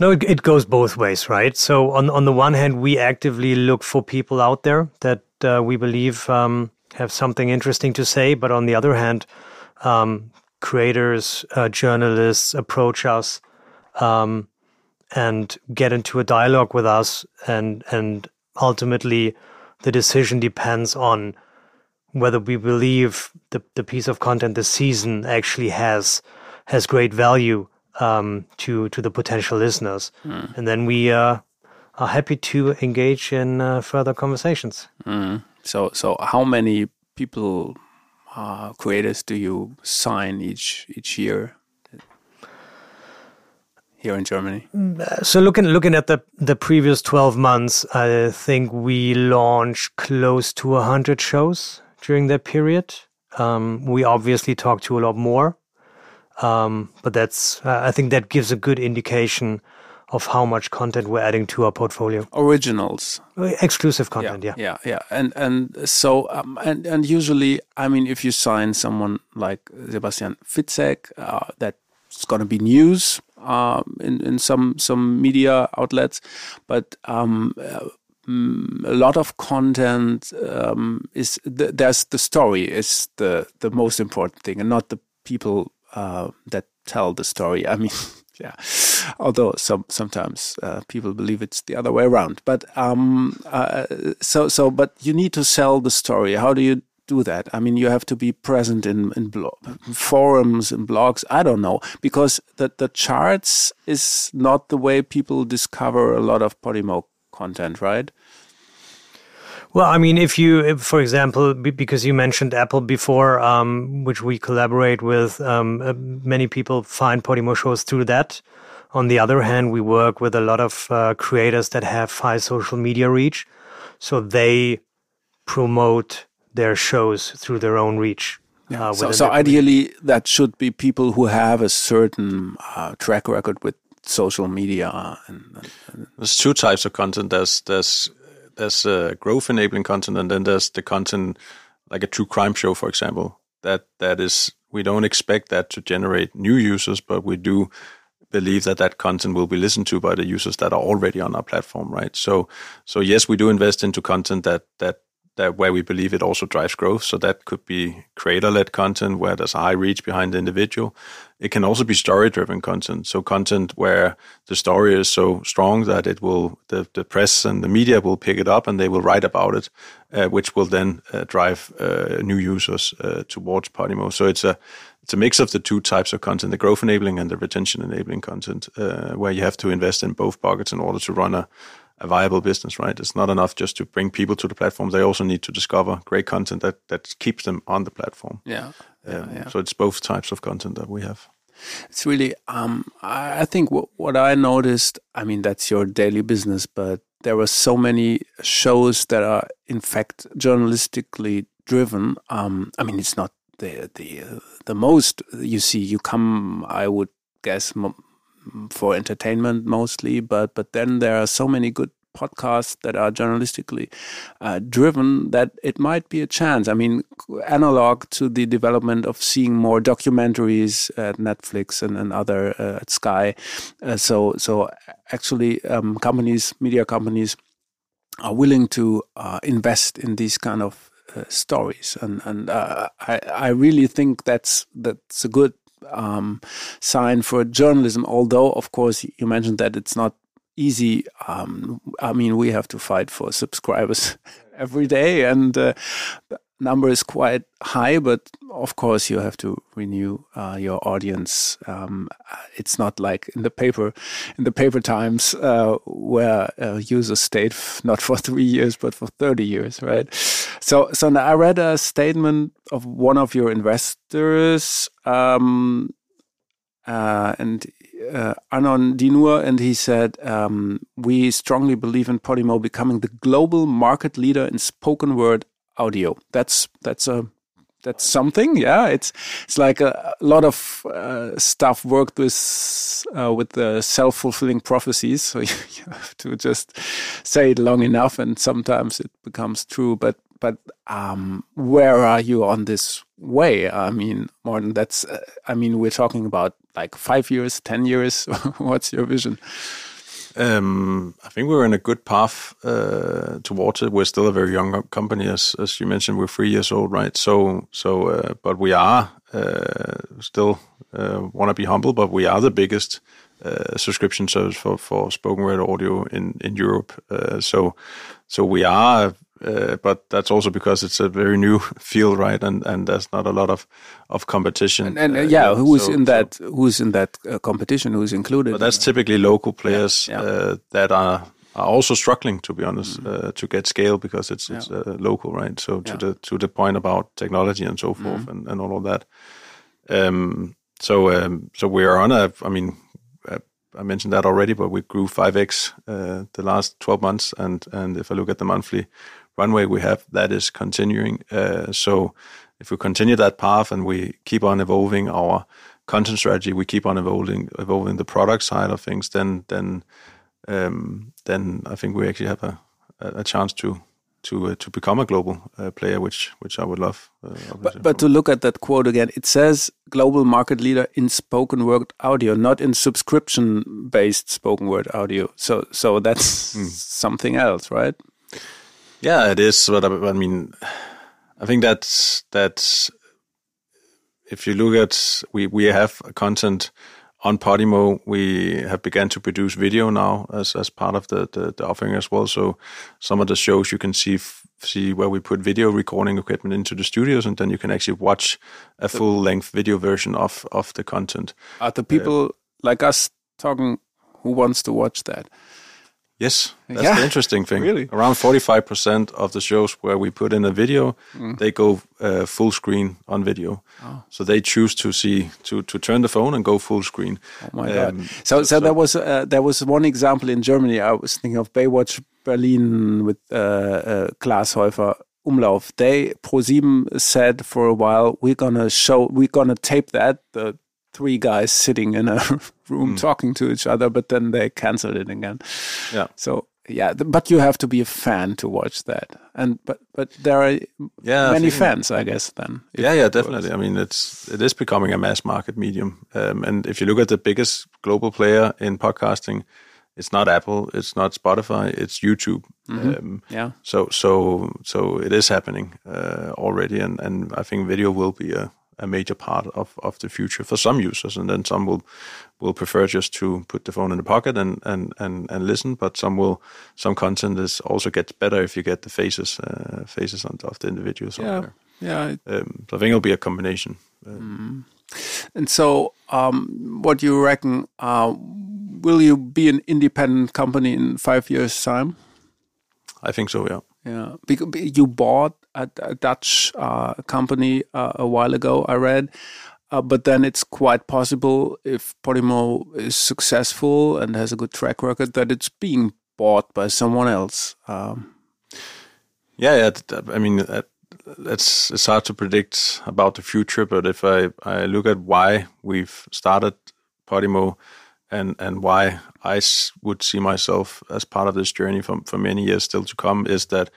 Speaker 3: No, it, it goes both ways, right? So on on the one hand, we actively look for people out there that uh, we believe um, have something interesting to say, but on the other hand, um, creators, uh, journalists approach us um, and get into a dialogue with us, and and ultimately, the decision depends on whether we believe the the piece of content this season actually has has great value um, to to the potential listeners, mm. and then we uh, are happy to engage in uh, further conversations.
Speaker 1: Mm. So, so how many people, uh, creators, do you sign each each year? Here in Germany.
Speaker 3: So looking looking at the the previous twelve months, I think we launched close to hundred shows during that period. Um, we obviously talked to a lot more. Um, but that's, uh, I think that gives a good indication of how much content we're adding to our portfolio.
Speaker 1: Originals,
Speaker 3: exclusive content,
Speaker 1: yeah, yeah, yeah, yeah. and and so um, and and usually, I mean, if you sign someone like Sebastian Fitzek, uh, that's going to be news um, in in some some media outlets, but um, a lot of content um, is th there's the story is the the most important thing, and not the people uh, that tell the story. I mean, yeah. Although some sometimes uh, people believe it's the other way around. But um, uh, so so, but you need to sell the story. How do you do that? I mean, you have to be present in in forums and blogs. I don't know because the the charts is not the way people discover a lot of Podimo content, right?
Speaker 3: Well, I mean, if you, if, for example, because you mentioned Apple before, um, which we collaborate with, um, uh, many people find Podimo shows through that. On the other hand, we work with a lot of uh, creators that have high social media reach, so they promote their shows through their own reach.
Speaker 1: Yeah. Uh, so, so ideally, that should be people who have a certain uh, track record with social media. And,
Speaker 2: and, there's two types of content. There's there's there's uh, growth enabling content, and then there's the content like a true crime show, for example. That that is we don't expect that to generate new users, but we do believe that that content will be listened to by the users that are already on our platform, right? So so yes, we do invest into content that that that where we believe it also drives growth. So that could be creator-led content where there's a high reach behind the individual. It can also be story-driven content. So content where the story is so strong that it will the, the press and the media will pick it up and they will write about it, uh, which will then uh, drive uh, new users uh, towards Podimo. So it's a it's a mix of the two types of content: the growth enabling and the retention enabling content, uh, where you have to invest in both pockets in order to run a a viable business, right? It's not enough just to bring people to the platform. They also need to discover great content that that keeps them on the platform.
Speaker 1: Yeah, yeah,
Speaker 2: um, yeah. So it's both types of content that we have.
Speaker 1: It's really, um, I think what, what I noticed, I mean, that's your daily business, but there were so many shows that are, in fact, journalistically driven. Um, I mean, it's not the the uh, the most you see. You come, I would guess, for entertainment mostly, but but then there are so many good podcasts that are journalistically uh, driven that it might be a chance. I mean, analog to the development of seeing more documentaries at Netflix and, and other uh, at Sky. Uh, so so actually, um, companies, media companies, are willing to uh, invest in these kind of uh, stories, and and uh, I I really think that's that's a good um, sign for journalism. Although, of course, you mentioned that it's not easy. Um, I mean, we have to fight for subscribers every day, and uh, number is quite high. But of course, you have to renew uh, your audience. Um, it's not like in the paper, in the paper times, uh, where users stayed not for three years but for thirty years, right? So, so I read a statement of one of your investors. Um, uh, and uh, Arnon Dinur, and he said, um, "We strongly believe in Podimo becoming the global market leader in spoken word audio. That's that's a that's something. Yeah, it's it's like a, a lot of uh, stuff worked with uh, with the self fulfilling prophecies. So you, you, have to just say it long enough, and sometimes it becomes true. But but um, where are you on this way? I mean, Morten, that's uh, I mean, we're talking about like five years, ten years. What's your vision?
Speaker 2: Um, I think we're in a good path uh, towards it. We're still a very young company, as as you mentioned. We're three years old, right? So so, uh, but we are uh, still uh, want to be humble, but we are the biggest uh, subscription service for for spoken word audio in in Europe. Uh, so so we are uh, but that's also because it's a very new field, right? And and there's not a lot of of competition.
Speaker 1: And, and uh, yeah, who's so, in that? So, who's in that uh, competition? Who's included?
Speaker 2: But that's typically local players yeah, yeah. Uh, that are are also struggling, to be honest, mm. to get scale because it's it's yeah. local, right? So to the to the point about technology and so forth mm. and, and all of that. Um, so um, so we are on a. I mean, I mentioned that already, but we grew 5x uh, the last 12 months, and and if I look at the monthly runway we have, that is continuing. Uh, so if we continue that path and we keep on evolving our content strategy, we keep on evolving evolving the product side of things, then then um, then I think we actually have a a chance to to uh, to become a global uh, player, which which I would love.
Speaker 1: Uh, but but to look at that quote again, it says global market leader in spoken word audio, not in subscription based spoken word audio. So so that's mm. something else, right?
Speaker 2: Yeah, it is. But I, mean, I think that's that's if you look at we we have content on Podimo. We have begun to produce video now as as part of the, the, the offering as well. So some of the shows you can see see where we put video recording equipment into the studios, and then you can actually watch a full length video version of of the content.
Speaker 1: Are the people uh, like us talking? Who wants to watch that?
Speaker 2: Yes, that's yeah, the interesting thing. Really? Around 45% of the shows where we put in a video, mm. they go uh, full screen on video. Oh. So they choose to see to to turn the phone and go full screen.
Speaker 1: Oh my um, god! So, so, so there was uh, there was one example in Germany. I was thinking of Baywatch Berlin with uh, uh, Klaas Häufer Umlauf. They ProSieben said for a while we're gonna show we're gonna tape that the three guys sitting in a room mm. talking to each other, but then they canceled it again.
Speaker 2: Yeah.
Speaker 1: So yeah, but you have to be a fan to watch that, and but but there are yeah, many fans, I guess. Then
Speaker 2: yeah, yeah, definitely. I mean, it's it is becoming a mass market medium, um, and if you look at the biggest global player in podcasting, it's not Apple, it's not Spotify, it's YouTube.
Speaker 1: Mm -hmm. um, yeah.
Speaker 2: So so so it is happening uh, already, and and I think video will be a a major part of, of the future for some users, and then some will will prefer just to put the phone in the pocket and and and, and listen. But some will some content is also gets better if you get the faces uh, faces of the individuals.
Speaker 1: Yeah, yeah.
Speaker 2: Um, so I think it'll be a combination.
Speaker 1: Mm. And so, um, what do you reckon? Uh, will you be an independent company in five years' time?
Speaker 2: I think so. Yeah.
Speaker 1: Yeah, you bought a, a Dutch uh, company uh, a while ago. I read. Uh, but then it's quite possible if Podimo is successful and has a good track record that it's being bought by someone else. Um,
Speaker 2: yeah, yeah. I mean, it's it's hard to predict about the future. But if I, I look at why we've started Podimo and and why I would see myself as part of this journey for for many years still to come, is that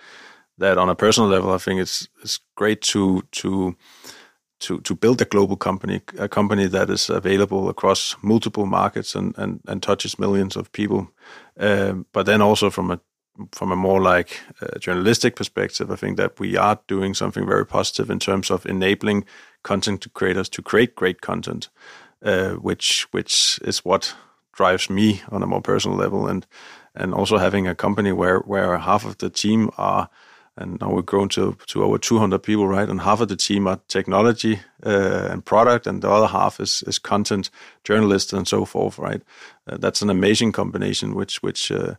Speaker 2: that on a personal level, I think it's it's great to to to to build a global company, a company that is available across multiple markets and and, and touches millions of people. Um, but then also from a from a more like uh, journalistic perspective, I think that we are doing something very positive in terms of enabling content creators to create great content, uh, which which is what drives me on a more personal level, and and also having a company where where half of the team are and now we've grown to to over 200 people, right? And half of the team are technology uh, and product, and the other half is is content journalists and so forth, right? Uh, that's an amazing combination, which which uh,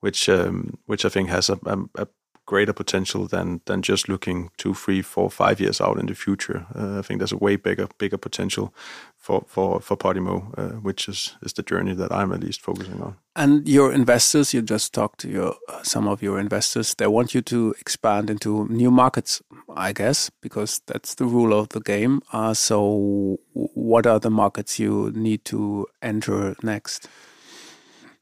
Speaker 2: which um, which I think has a, a, a, greater potential than than just looking two, three, four, five years out in the future. Uh, I think there's a way bigger bigger potential for for for Podimo, uh, which is is the journey that I'm at least focusing on.
Speaker 1: And your investors, you just talked to your some of your investors. They want you to expand into new markets, I guess, because that's the rule of the game. Uh, so, what are the markets you need to enter next?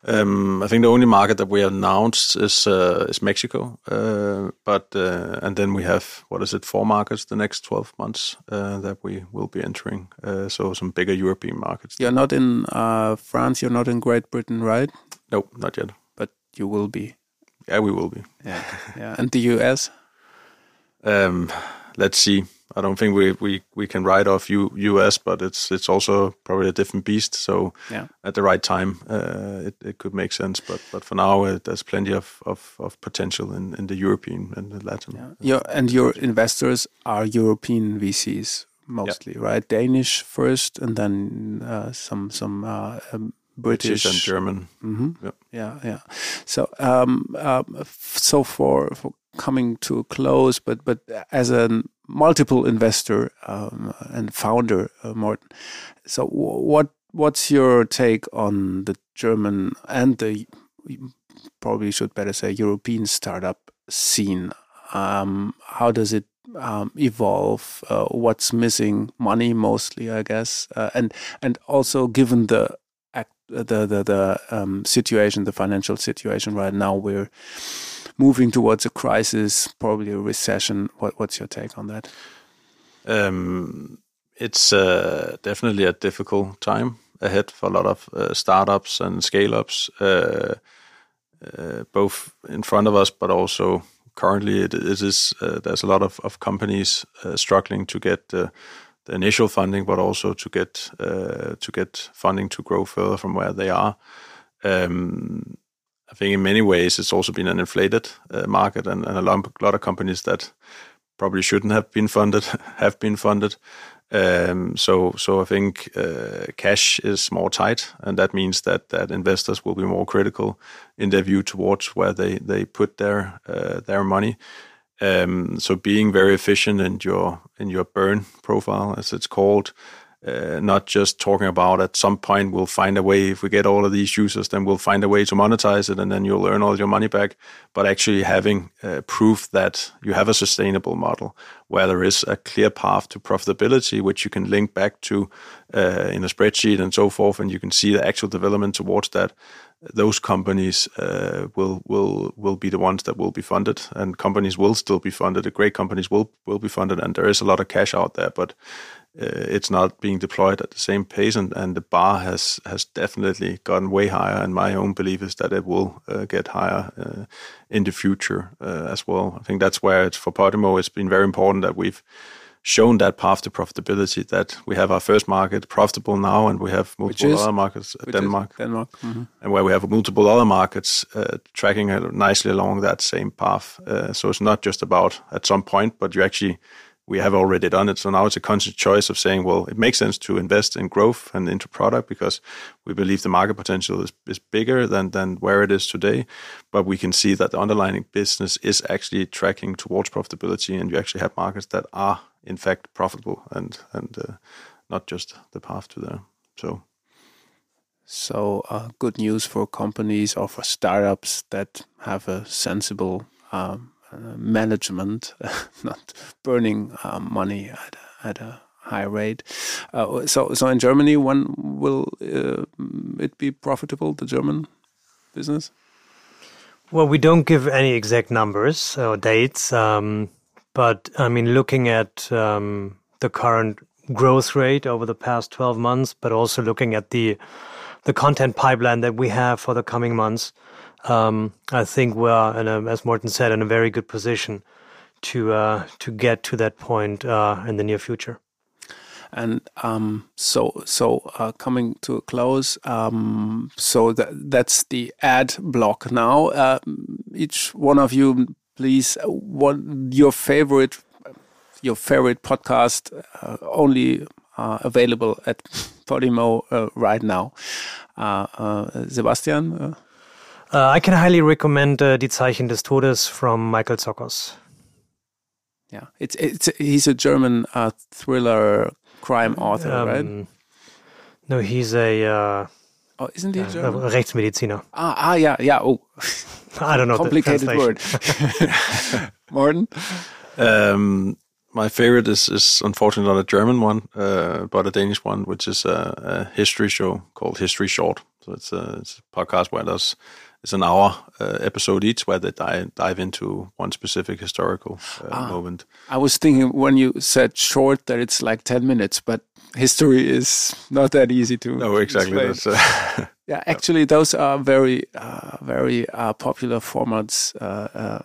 Speaker 2: Um, I think the only market that we announced is uh, is Mexico, uh, but uh, and then we have what is it four markets the next twelve months uh, that we will be entering. Uh, so some bigger European markets.
Speaker 1: You're not in uh, France. You're not in Great Britain, right?
Speaker 2: No, not yet.
Speaker 1: But you will be.
Speaker 2: Yeah, we will be.
Speaker 1: Yeah, yeah. And the US.
Speaker 2: Um, let's see. I don't think we, we, we can write off U, US, but it's it's also probably a different beast. So yeah. at the right time, uh, it, it could make sense. But but for now, uh, there's plenty of, of, of potential in, in the European and the Latin.
Speaker 1: Yeah. Your, and your investors are European VCs mostly, yeah. right? Danish first, and then uh, some some uh, um, British.
Speaker 2: British, and German.
Speaker 1: Mm -hmm. yeah. yeah, yeah. So, um, um, so for for coming to a close, but but as a multiple investor um, and founder, uh, Morten. So, what what's your take on the German and the probably should better say European startup scene? Um, how does it um, evolve? Uh, what's missing? Money, mostly, I guess, uh, and and also given the the the the um, situation, the financial situation right now, we're moving towards a crisis, probably a recession. What, what's your take on that?
Speaker 2: Um, it's uh, definitely a difficult time ahead for a lot of uh, startups and scale ups, uh, uh, both in front of us, but also currently it, it is uh, there's a lot of, of companies uh, struggling to get the initial funding, but also to get to get funding to grow further from where they are. Um, think in many ways it's also been an inflated uh, market, and, and a, lot, of companies that probably shouldn't have been funded have been funded. Um, so, so I think uh, cash is more tight, and that means that that investors will be more critical in their view towards where they they put their uh, their money. Um, so, being very efficient in your in your burn profile, as it's called, uh, not just talking about at some point we'll find a way if we get all of these users then we'll find a way to monetize it and then you'll earn all your money back. But actually having uh, proof that you have a sustainable model where there is a clear path to profitability which you can link back to uh, in a spreadsheet and so forth and you can see the actual development towards that those companies uh, will will will be the ones that will be funded, and companies will still be funded. The great companies will will be funded, and there is a lot of cash out there, but it's not being deployed at the same pace, and, and the bar has has definitely gotten way higher. And my own belief is that it will uh, get higher uh, in the future uh, as well. I think that's where it's for Podimo. It's been very important that we've shown that path to profitability. That we have our first market profitable now, and we have multiple other markets, Denmark,
Speaker 1: Denmark, mm-hmm.
Speaker 2: and where we have multiple other markets uh, tracking nicely along that same path. Uh, so it's not just about at some point, but you actually we have already done it. So now it's a conscious choice of saying, well, it makes sense to invest in growth and into product because we believe the market potential is, is bigger than, than where it is today. But we can see that the underlying business is actually tracking towards profitability, and you actually have markets that are in fact profitable and and uh, not just the path to there. So.
Speaker 1: So, uh, good news for companies or for startups that have a sensible um, management, not burning uh, money at a, at a high rate. Uh, so, so in Germany, when will uh, it be profitable? The German business?
Speaker 3: Well, we don't give any exact numbers or dates, um, but I mean, looking at um, the current growth rate over the past 12 months, but also looking at the the content pipeline that we have for the coming months, um, I think we're, in a, as Morten said, in a very good position to uh, to get to that point uh, in the near future.
Speaker 1: And um, so, so uh, coming to a close, um, so that that's the ad block now. Uh, each one of you, please, what your favorite, your favorite podcast, uh, only uh, available at Podimo uh, right now. Uh,
Speaker 3: I can highly recommend Die Zeichen des Todes from Michael Tsokos.
Speaker 1: Yeah, it's it's he's a German thriller crime author, um, right?
Speaker 3: No, he's a. Uh,
Speaker 1: oh, isn't he German?
Speaker 3: Uh, Rechtsmediziner.
Speaker 1: Ah, ah, yeah, yeah. Oh,
Speaker 3: I don't know.
Speaker 1: Complicated word. Morten.
Speaker 2: Um, my favorite is, is unfortunately not a German one, uh, but a Danish one, which is a, a, history show called History Short. So it's a, it's a podcast where there's it's an hour uh, episode each where they dive, dive into one specific historical uh, ah, moment.
Speaker 1: I was thinking when you said short that it's like 10 minutes, but history is not that easy to.
Speaker 2: No, exactly.
Speaker 1: Uh, yeah, actually, those are very, uh, very uh, popular formats. Uh,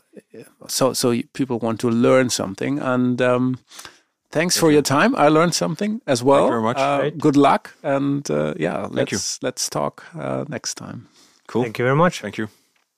Speaker 1: so, so people want to learn something. And um, thanks for your time. I learned something as well.
Speaker 2: Thank you very much.
Speaker 1: good luck. And yeah, let's, let's talk next time.
Speaker 2: Cool.
Speaker 3: Thank you very much.
Speaker 2: Thank you.